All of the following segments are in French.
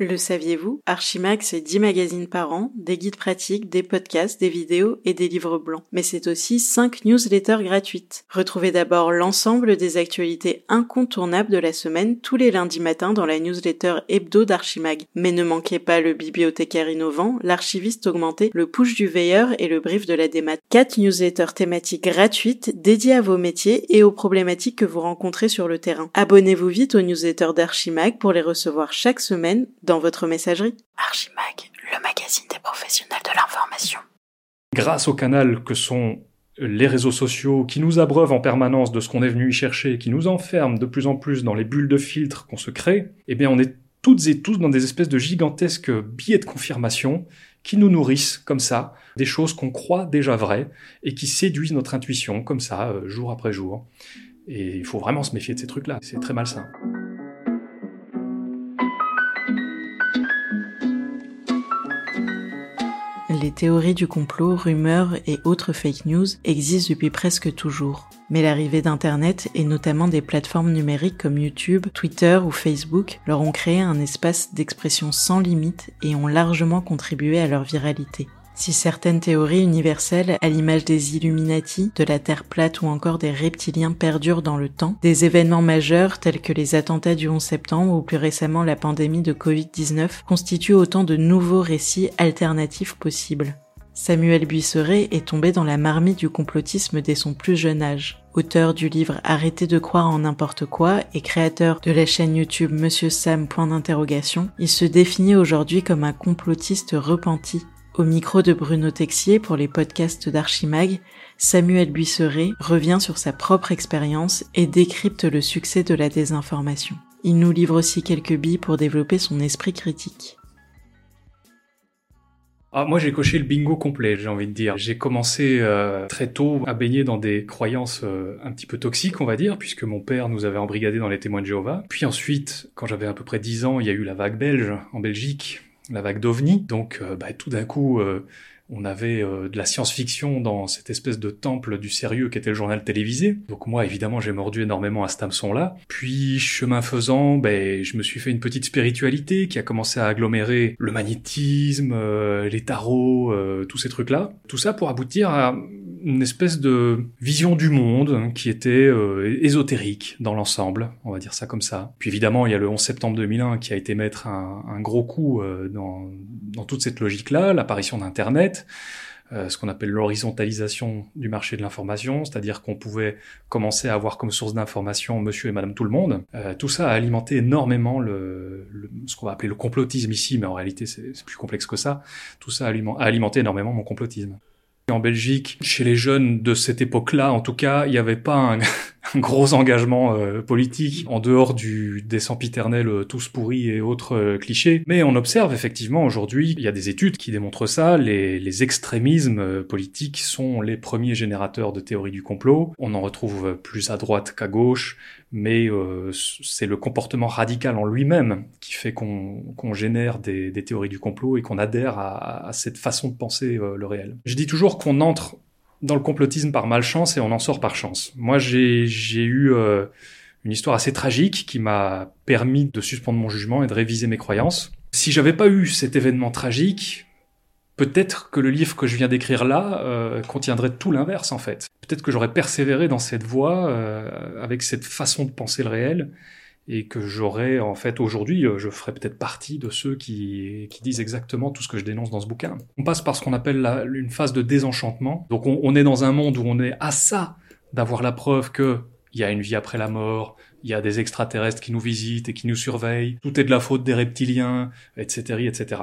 Le saviez-vous? Archimag, c'est 10 magazines par an, des guides pratiques, des podcasts, des vidéos et des livres blancs. Mais c'est aussi 5 newsletters gratuites. Retrouvez d'abord l'ensemble des actualités incontournables de la semaine tous les lundis matins dans la newsletter hebdo d'Archimag. Mais ne manquez pas le bibliothécaire innovant, l'archiviste augmenté, le push du veilleur et le brief de la démat. 4 newsletters thématiques gratuites dédiées à vos métiers et aux problématiques que vous rencontrez sur le terrain. Abonnez-vous vite aux newsletters d'Archimag pour les recevoir chaque semaine dans votre messagerie. Archimag, le magazine des professionnels de l'information. Grâce au canal que sont les réseaux sociaux qui nous abreuvent en permanence de ce qu'on est venu y chercher, qui nous enferment de plus en plus dans les bulles de filtre qu'on se crée, eh bien on est toutes et tous dans des espèces de gigantesques billets de confirmation qui nous nourrissent comme ça, des choses qu'on croit déjà vraies et qui séduisent notre intuition comme ça, euh, jour après jour. Et il faut vraiment se méfier de ces trucs-là, c'est très malsain. Les théories du complot, rumeurs et autres fake news existent depuis presque toujours. Mais l'arrivée d'Internet et notamment des plateformes numériques comme YouTube, Twitter ou Facebook leur ont créé un espace d'expression sans limite et ont largement contribué à leur viralité. Si certaines théories universelles, à l'image des Illuminati, de la Terre plate ou encore des reptiliens perdurent dans le temps, des événements majeurs tels que les attentats du 11 septembre ou plus récemment la pandémie de Covid-19 constituent autant de nouveaux récits alternatifs possibles. Samuel Buisseret est tombé dans la marmite du complotisme dès son plus jeune âge. Auteur du livre Arrêtez de croire en n'importe quoi et créateur de la chaîne YouTube Monsieur Sam point il se définit aujourd'hui comme un complotiste repenti au micro de Bruno Texier pour les podcasts d'Archimag, Samuel Buisseret revient sur sa propre expérience et décrypte le succès de la désinformation. Il nous livre aussi quelques billes pour développer son esprit critique. Ah, moi, j'ai coché le bingo complet, j'ai envie de dire. J'ai commencé euh, très tôt à baigner dans des croyances euh, un petit peu toxiques, on va dire, puisque mon père nous avait embrigadés dans les témoins de Jéhovah. Puis ensuite, quand j'avais à peu près 10 ans, il y a eu la vague belge en Belgique, la vague d'OVNI. Donc euh, bah, tout d'un coup, euh, on avait euh, de la science-fiction dans cette espèce de temple du sérieux qui était le journal télévisé. Donc moi, évidemment, j'ai mordu énormément à cet hameçon-là. Puis, chemin faisant, ben, je me suis fait une petite spiritualité qui a commencé à agglomérer le magnétisme, les tarots, tous ces trucs-là. Tout ça pour aboutir à une espèce de vision du monde qui était euh, ésotérique dans l'ensemble, on va dire ça comme ça. Puis évidemment, il y a le 11 septembre 2001 qui a été mettre un, un gros coup euh, dans, dans, toute cette logique-là, l'apparition d'Internet, euh, ce qu'on appelle l'horizontalisation du marché de l'information, c'est-à-dire qu'on pouvait commencer à avoir comme source d'information monsieur et madame tout le monde. tout ça a alimenté énormément le, le ce qu'on va appeler le complotisme ici, mais en réalité c'est plus complexe que ça. Tout ça a alimenté énormément mon complotisme. En Belgique, chez les jeunes de cette époque-là, en tout cas, il n'y avait pas un, un gros engagement euh, politique en dehors du des sempiternels euh, tous pourris et autres euh, clichés. Mais on observe effectivement aujourd'hui, il y a des études qui démontrent ça, les, les extrémismes politiques sont les premiers générateurs de théories du complot. On en retrouve plus à droite qu'à gauche, mais c'est le comportement radical en lui-même qui fait qu'on qu'on génère des, des, théories du complot et qu'on adhère à, à, cette façon de penser le réel. Je dis toujours qu'on entre dans le complotisme par malchance et on en sort par chance. Moi, j'ai eu euh, une histoire assez tragique qui m'a permis de suspendre mon jugement et de réviser mes croyances. Si j'avais pas eu cet événement tragique, peut-être que le livre que je viens d'écrire là euh, contiendrait tout l'inverse en fait. Peut-être que j'aurais persévéré dans cette voie euh, avec cette façon de penser le réel et que j'aurais en fait aujourd'hui, euh, je ferais peut-être partie de ceux qui, qui, disent exactement tout ce que je dénonce dans ce bouquin. On passe par ce qu'on appelle la, une phase de désenchantement. Donc on, est dans un monde où on est à ça d'avoir la preuve que il y a une vie après la mort, il y a des extraterrestres qui nous visitent et qui nous surveillent, tout est de la faute des reptiliens, etc., etc.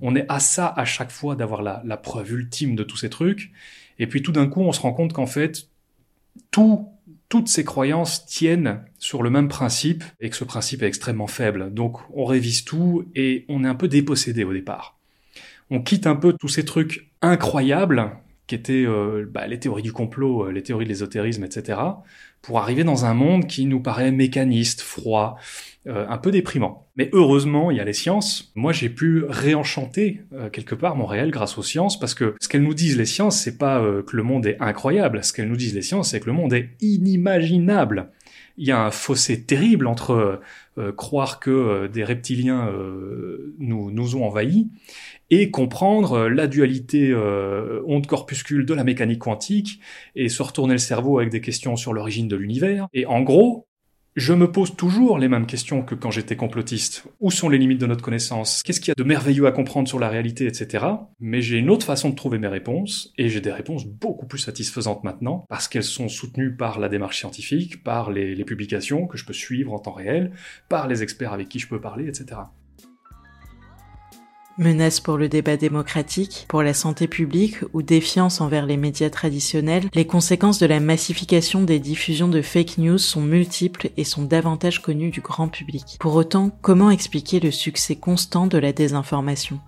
On est à ça à chaque fois d'avoir la, la preuve ultime de tous ces trucs, et puis tout d'un coup on se rend compte qu'en fait tout toutes ces croyances tiennent sur le même principe et que ce principe est extrêmement faible. Donc on révise tout et on est un peu dépossédé au départ. On quitte un peu tous ces trucs incroyables qui étaient euh, bah, les théories du complot, euh, les théories de l'ésotérisme, etc., pour arriver dans un monde qui nous paraît mécaniste, froid, euh, un peu déprimant. Mais heureusement, il y a les sciences. Moi, j'ai pu réenchanter quelque part mon réel grâce aux sciences, parce que ce qu'elles nous disent les sciences, c'est pas que le monde est incroyable. Ce qu'elles nous disent les sciences, c'est que le monde est inimaginable. il y a un fossé terrible entre croire que des reptiliens nous, nous ont envahis et comprendre la dualité onde-corpuscule de la mécanique quantique et se retourner le cerveau avec des questions sur l'origine de l'univers. Et en gros, je me pose toujours les mêmes questions que quand j'étais complotiste. Où sont les limites de notre connaissance? Qu'est-ce qu'il y a de merveilleux à comprendre sur la réalité, etc. Mais j'ai une autre façon de trouver mes réponses, et j'ai des réponses beaucoup plus satisfaisantes maintenant, parce qu'elles sont soutenues par la démarche scientifique, par les publications que je peux suivre en temps réel, par les experts avec qui je peux parler, etc. Menace pour le débat démocratique, pour la santé publique ou défiance envers les médias traditionnels, les conséquences de la massification des diffusions de fake news sont multiples et sont davantage connues du grand public. Pour autant, comment expliquer le succès constant de la désinformation?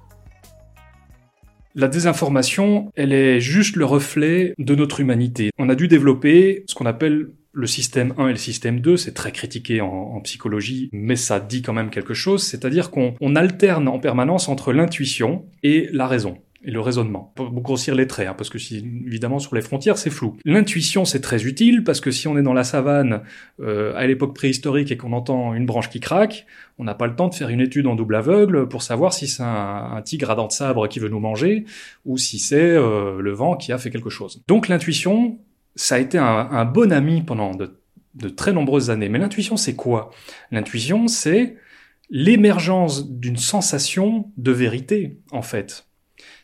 La désinformation, elle est juste le reflet de notre humanité. On a dû développer ce qu'on appelle le système 1 et le système 2, c'est très critiqué en, psychologie, mais ça dit quand même quelque chose, c'est-à-dire qu'on alterne en permanence entre l'intuition et la raison et le raisonnement. Pour grossir les traits, hein, parce que si, évidemment sur les frontières c'est flou. L'intuition c'est très utile parce que si on est dans la savane euh, à l'époque préhistorique et qu'on entend une branche qui craque, on n'a pas le temps de faire une étude en double aveugle pour savoir si c'est un, tigre à dents de sabre qui veut nous manger ou si c'est euh, le vent qui a fait quelque chose. Donc l'intuition, ça a été un, bon ami pendant de, très nombreuses années. Mais l'intuition, c'est quoi? L'intuition, c'est l'émergence d'une sensation de vérité, en fait.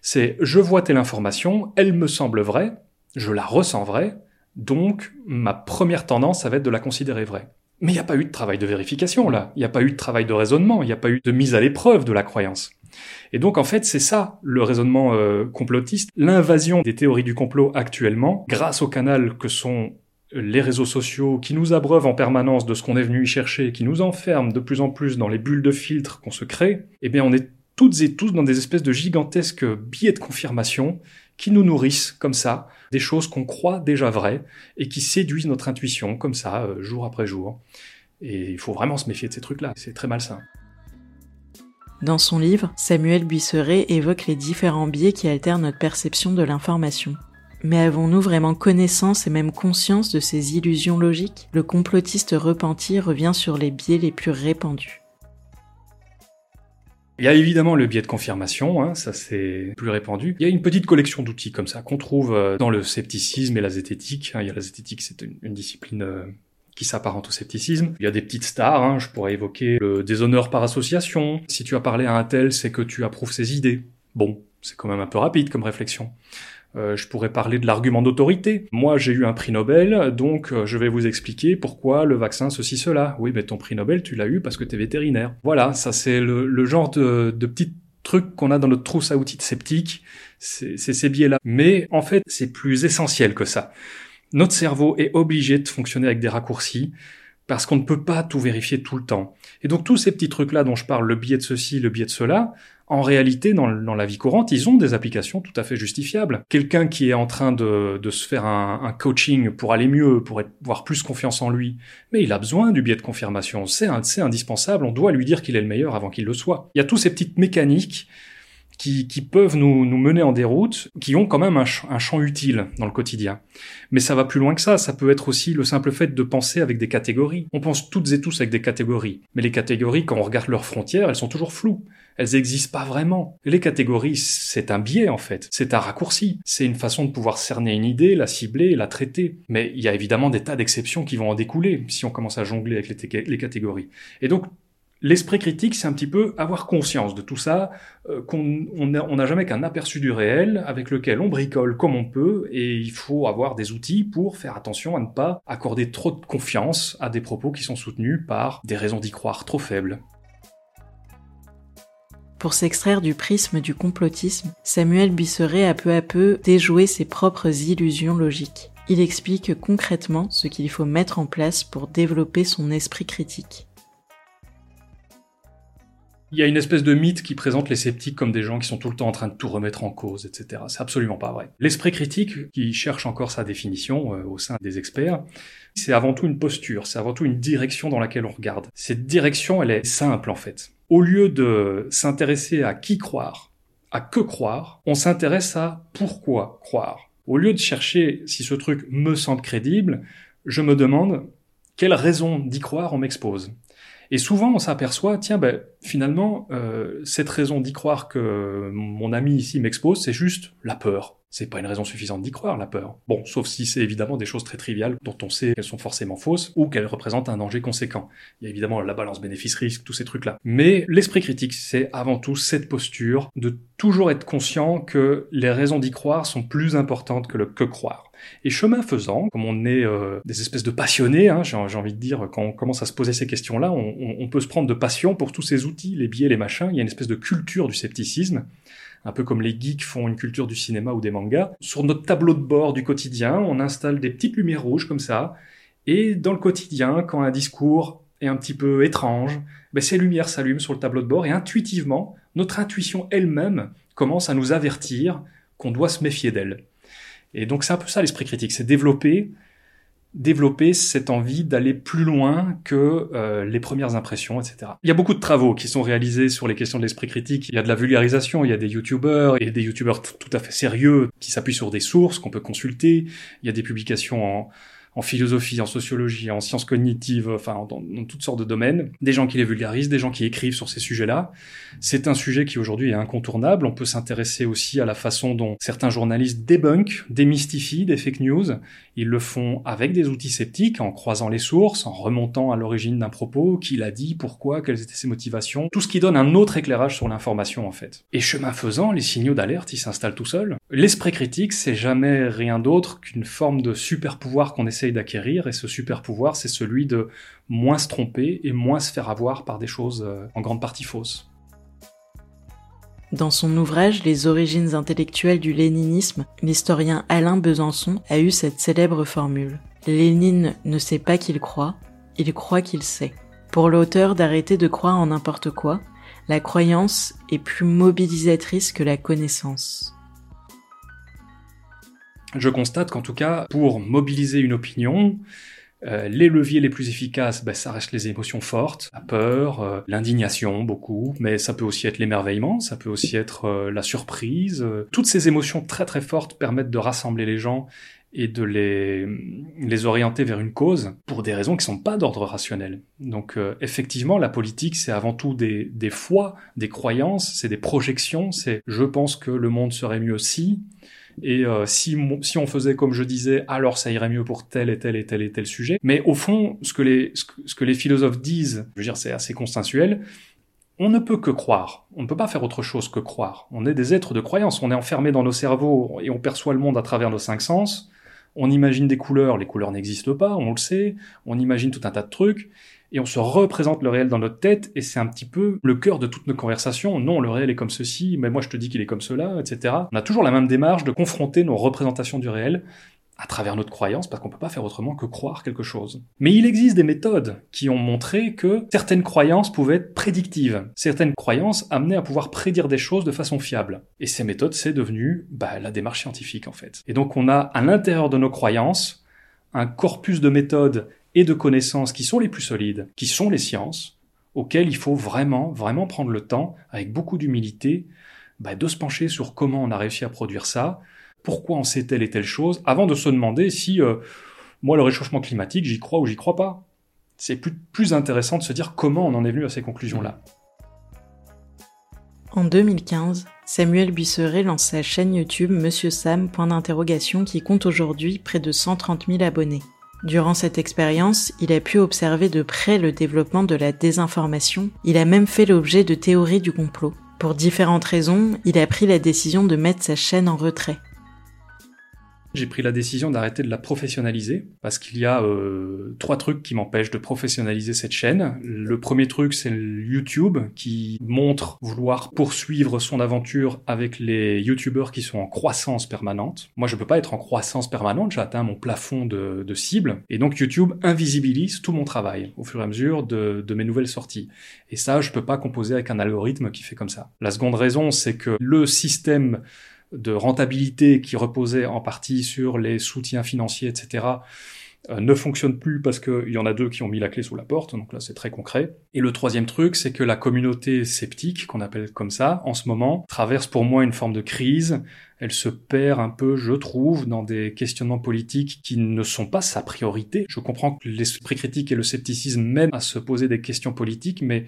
C'est je vois telle information, elle me semble vraie, je la ressens vraie, donc ma première tendance, ça va être de la considérer vraie. Mais il n'y a pas eu de travail de vérification là, il n'y a pas eu de travail de raisonnement, il n'y a pas eu de mise à l'épreuve de la croyance. Et donc en fait c'est ça le raisonnement euh, complotiste, l'invasion des théories du complot actuellement, grâce au canal que sont les réseaux sociaux qui nous abreuvent en permanence de ce qu'on est venu y chercher, qui nous enferment de plus en plus dans les bulles de filtre qu'on se crée, eh bien on est toutes et tous dans des espèces de gigantesques billets de confirmation qui nous nourrissent comme ça, des choses qu'on croit déjà vraies et qui séduisent notre intuition comme ça, euh, jour après jour. Et il faut vraiment se méfier de ces trucs-là, c'est très malsain. Dans son livre, Samuel Buisseret évoque les différents biais qui altèrent notre perception de l'information. Mais avons-nous vraiment connaissance et même conscience de ces illusions logiques? Le complotiste repenti revient sur les biais les plus répandus. Il y a évidemment le biais de confirmation, hein, ça c'est plus répandu. Il y a une petite collection d'outils comme ça qu'on trouve euh, dans le scepticisme et la zététique. Hein. Il y la zététique, c'est une, discipline euh, qui s'apparente au scepticisme. Il y a des petites stars, hein, je pourrais évoquer le déshonneur par association. Si tu as parlé à un tel, c'est que tu approuves ses idées. Bon, c'est quand même un peu rapide comme réflexion. Euh, je pourrais parler de l'argument d'autorité. Moi, j'ai eu un prix Nobel, donc euh, je vais vous expliquer pourquoi le vaccin ceci cela. Oui, mais ton prix Nobel, tu l'as eu parce que tu es vétérinaire. Voilà, ça c'est le, genre de, de petits trucs qu'on a dans notre trousse à outils de sceptique. C'est ces biais-là. Mais en fait, c'est plus essentiel que ça notre cerveau est obligé de fonctionner avec des raccourcis parce qu'on ne peut pas tout vérifier tout le temps. Et donc tous ces petits trucs-là dont je parle, le biais de ceci, le biais de cela, en réalité, dans, la vie courante, ils ont des applications tout à fait justifiables. Quelqu'un qui est en train de, se faire un, coaching pour aller mieux, pour avoir plus confiance en lui, mais il a besoin du biais de confirmation. C'est indispensable, on doit lui dire qu'il est le meilleur avant qu'il le soit. Il y a tous ces petites mécaniques qui, qui peuvent nous, nous, mener en déroute, qui ont quand même un, un, champ utile dans le quotidien. Mais ça va plus loin que ça, ça peut être aussi le simple fait de penser avec des catégories. On pense toutes et tous avec des catégories, mais les catégories, quand on regarde leurs frontières, elles sont toujours floues. Elles n'existent pas vraiment. Les catégories, c'est un biais en fait, c'est un raccourci, c'est une façon de pouvoir cerner une idée, la cibler, la traiter. Mais il y a évidemment des tas d'exceptions qui vont en découler si on commence à jongler avec les, les catégories. Et donc L'esprit critique, c'est un petit peu avoir conscience de tout ça, euh, qu'on n'a jamais qu'un aperçu du réel avec lequel on bricole comme on peut, et il faut avoir des outils pour faire attention à ne pas accorder trop de confiance à des propos qui sont soutenus par des raisons d'y croire trop faibles. Pour s'extraire du prisme du complotisme, Samuel Buisseret a peu à peu déjoué ses propres illusions logiques. Il explique concrètement ce qu'il faut mettre en place pour développer son esprit critique. Il y a une espèce de mythe qui présente les sceptiques comme des gens qui sont tout le temps en train de tout remettre en cause, etc. C'est absolument pas vrai. L'esprit critique, qui cherche encore sa définition euh, au sein des experts, c'est avant tout une posture, c'est avant tout une direction dans laquelle on regarde. Cette direction, elle est simple en fait. Au lieu de s'intéresser à qui croire, à que croire, on s'intéresse à pourquoi croire. Au lieu de chercher si ce truc me semble crédible, je me demande Quelle raison d'y croire on m'expose et souvent, on s'aperçoit, tiens, ben, finalement, euh, cette raison d'y croire que mon ami ici m'expose, c'est juste la peur. C'est pas une raison suffisante d'y croire, la peur. Bon, sauf si c'est évidemment des choses très triviales dont on sait qu'elles sont forcément fausses ou qu'elles représentent un danger conséquent. Il y a évidemment la balance bénéfice-risque, tous ces trucs-là. Mais l'esprit critique, c'est avant tout cette posture de toujours être conscient que les raisons d'y croire sont plus importantes que le que croire. Et chemin faisant, comme on est euh, des espèces de passionnés, hein, j'ai envie de dire, quand on commence à se poser ces questions-là, on, on, peut se prendre de passion pour tous ces outils, les biais, les machins. Il y a une espèce de culture du scepticisme un peu comme les geeks font une culture du cinéma ou des mangas. Sur notre tableau de bord du quotidien, on installe des petites lumières rouges comme ça, et dans le quotidien, quand un discours est un petit peu étrange, ben ces lumières s'allument sur le tableau de bord, et intuitivement, notre intuition elle-même commence à nous avertir qu'on doit se méfier d'elle. Et donc c'est un peu ça l'esprit critique, c'est développer développer cette envie d'aller plus loin que euh, les premières impressions, etc. Il y a beaucoup de travaux qui sont réalisés sur les questions de l'esprit critique. Il y a de la vulgarisation, il y a des youtubeurs et des youtubeurs tout à fait sérieux qui s'appuient sur des sources qu'on peut consulter. Il y a des publications en, en philosophie, en sociologie, en sciences cognitives, enfin dans, toutes sortes de domaines, des gens qui les vulgarisent, des gens qui écrivent sur ces sujets-là. C'est un sujet qui aujourd'hui est incontournable. On peut s'intéresser aussi à la façon dont certains journalistes débunkent, démystifient des fake news. Ils le font avec des outils sceptiques, en croisant les sources, en remontant à l'origine d'un propos, qui l'a dit, pourquoi, quelles étaient ses motivations, tout ce qui donne un autre éclairage sur l'information en fait. Et chemin faisant, les signaux d'alerte, ils s'installent tout seuls. L'esprit critique, c'est jamais rien d'autre qu'une forme de super pouvoir qu'on essaie d'acquérir, et ce super pouvoir, c'est celui de moins se tromper et moins se faire avoir par des choses euh, en grande partie fausses. Dans son ouvrage Les origines intellectuelles du léninisme, l'historien Alain Besançon a eu cette célèbre formule. Lénine ne sait pas qu'il croit, il croit qu'il sait. Pour l'auteur d'arrêter de croire en n'importe quoi, la croyance est plus mobilisatrice que la connaissance je constate qu'en tout cas, pour mobiliser une opinion, euh, les leviers les plus efficaces, ben, ça reste les émotions fortes, la peur, euh, l'indignation beaucoup, mais ça peut aussi être l'émerveillement, ça peut aussi être euh, la surprise. Toutes ces émotions très très fortes permettent de rassembler les gens et de les, les orienter vers une cause pour des raisons qui sont pas d'ordre rationnel. Donc effectivement, la politique, c'est avant tout des, des foi, des croyances, c'est des projections, c'est je pense que le monde serait mieux si, et euh, si, si on faisait comme je disais, alors ça irait mieux pour tel et tel et tel et tel sujet. Mais au fond, ce que les, ce que, les philosophes disent, je veux dire, c'est assez consensuel, on ne peut que croire. On ne peut pas faire autre chose que croire. On est des êtres de croyance. On est enfermé dans nos cerveaux et on perçoit le monde à travers nos cinq sens. On imagine des couleurs. Les couleurs n'existent pas, on le sait. On imagine tout un tas de trucs et on se représente le réel dans notre tête, et c'est un petit peu le cœur de toutes nos conversations. Non, le réel est comme ceci, mais moi je te dis qu'il est comme cela, etc. On a toujours la même démarche de confronter nos représentations du réel à travers notre croyance, parce qu'on peut pas faire autrement que croire quelque chose. Mais il existe des méthodes qui ont montré que certaines croyances pouvaient être prédictives. Certaines croyances amenaient à pouvoir prédire des choses de façon fiable. Et ces méthodes, c'est devenu bah, la démarche scientifique, en fait. Et donc on a à l'intérieur de nos croyances un corpus de méthodes et de connaissances qui sont les plus solides, qui sont les sciences, auxquelles il faut vraiment, vraiment prendre le temps, avec beaucoup d'humilité, bah, de se pencher sur comment on a réussi à produire ça, pourquoi on sait telle et telle chose, avant de se demander si, euh, moi, le réchauffement climatique, j'y crois ou j'y crois pas. C'est plus, intéressant de se dire comment on en est venu à ces conclusions-là. En 2015, Samuel Buisseret lance sa chaîne YouTube Monsieur Sam, point d'interrogation, qui compte aujourd'hui près de 130 000 abonnés. Durant cette expérience, il a pu observer de près le développement de la désinformation, il a même fait l'objet de théories du complot. Pour différentes raisons, il a pris la décision de mettre sa chaîne en retrait. J'ai pris la décision d'arrêter de la professionnaliser parce qu'il y a euh, trois trucs qui m'empêchent de professionnaliser cette chaîne. Le premier truc, c'est YouTube qui montre vouloir poursuivre son aventure avec les YouTubeurs qui sont en croissance permanente. Moi, je peux pas être en croissance permanente, j'ai atteint mon plafond de, de, cible. Et donc YouTube invisibilise tout mon travail au fur et à mesure de, de mes nouvelles sorties. Et ça, je peux pas composer avec un algorithme qui fait comme ça. La seconde raison, c'est que le système de rentabilité qui reposait en partie sur les soutiens financiers, etc., euh, ne fonctionne plus parce qu'il y en a deux qui ont mis la clé sous la porte, donc là c'est très concret. Et le troisième truc, c'est que la communauté sceptique, qu'on appelle comme ça, en ce moment, traverse pour moi une forme de crise. Elle se perd un peu, je trouve, dans des questionnements politiques qui ne sont pas sa priorité. Je comprends que l'esprit critique et le scepticisme mènent à se poser des questions politiques, mais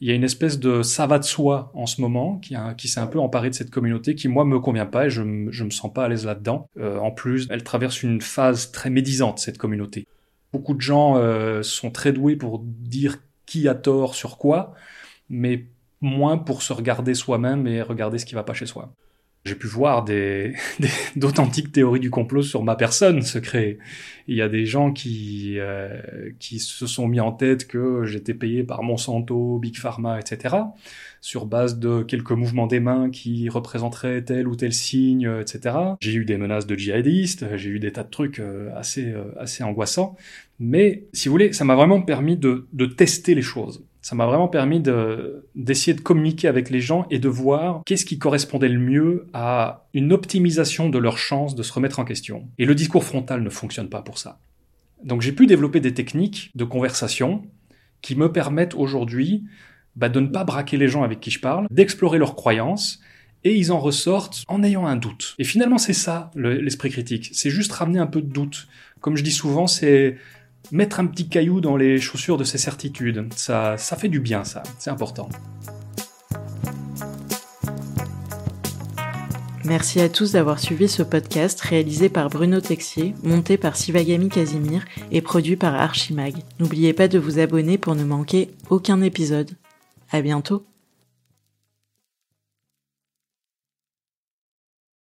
il y a une espèce de ça va de soi en ce moment qui, s'est un peu emparé de cette communauté qui moi me convient pas et je, je me sens pas à l'aise là-dedans. Euh, en plus, elle traverse une phase très médisante cette communauté. Beaucoup de gens euh, sont très doués pour dire qui a tort sur quoi, mais moins pour se regarder soi-même et regarder ce qui va pas chez soi j'ai pu voir des, d'authentiques théories du complot sur ma personne se créer. Il y a des gens qui euh, qui se sont mis en tête que j'étais payé par Monsanto, Big Pharma, etc. sur base de quelques mouvements des mains qui représenteraient tel ou tel signe, etc. J'ai eu des menaces de djihadistes, j'ai eu des tas de trucs euh, assez euh, assez angoissants. Mais si vous voulez, ça m'a vraiment permis de, de tester les choses ça m'a vraiment permis d'essayer de communiquer avec les gens et de voir qu'est-ce qui correspondait le mieux à une optimisation de leurs chances de se remettre en question. Et le discours frontal ne fonctionne pas pour ça. Donc j'ai pu développer des techniques de conversation qui me permettent aujourd'hui bah, de ne pas braquer les gens avec qui je parle, d'explorer leurs croyances, et ils en ressortent en ayant un doute. Et finalement c'est ça l'esprit critique, c'est juste ramener un peu de doute. Comme je dis souvent, c'est mettre un petit caillou dans les chaussures de ses certitudes. Ça, ça fait du bien, ça. C'est important. Merci à tous d'avoir suivi ce podcast réalisé par Bruno Texier, monté par Sivagami Casimir et produit par Archimag. N'oubliez pas de vous abonner pour ne manquer aucun épisode. À bientôt!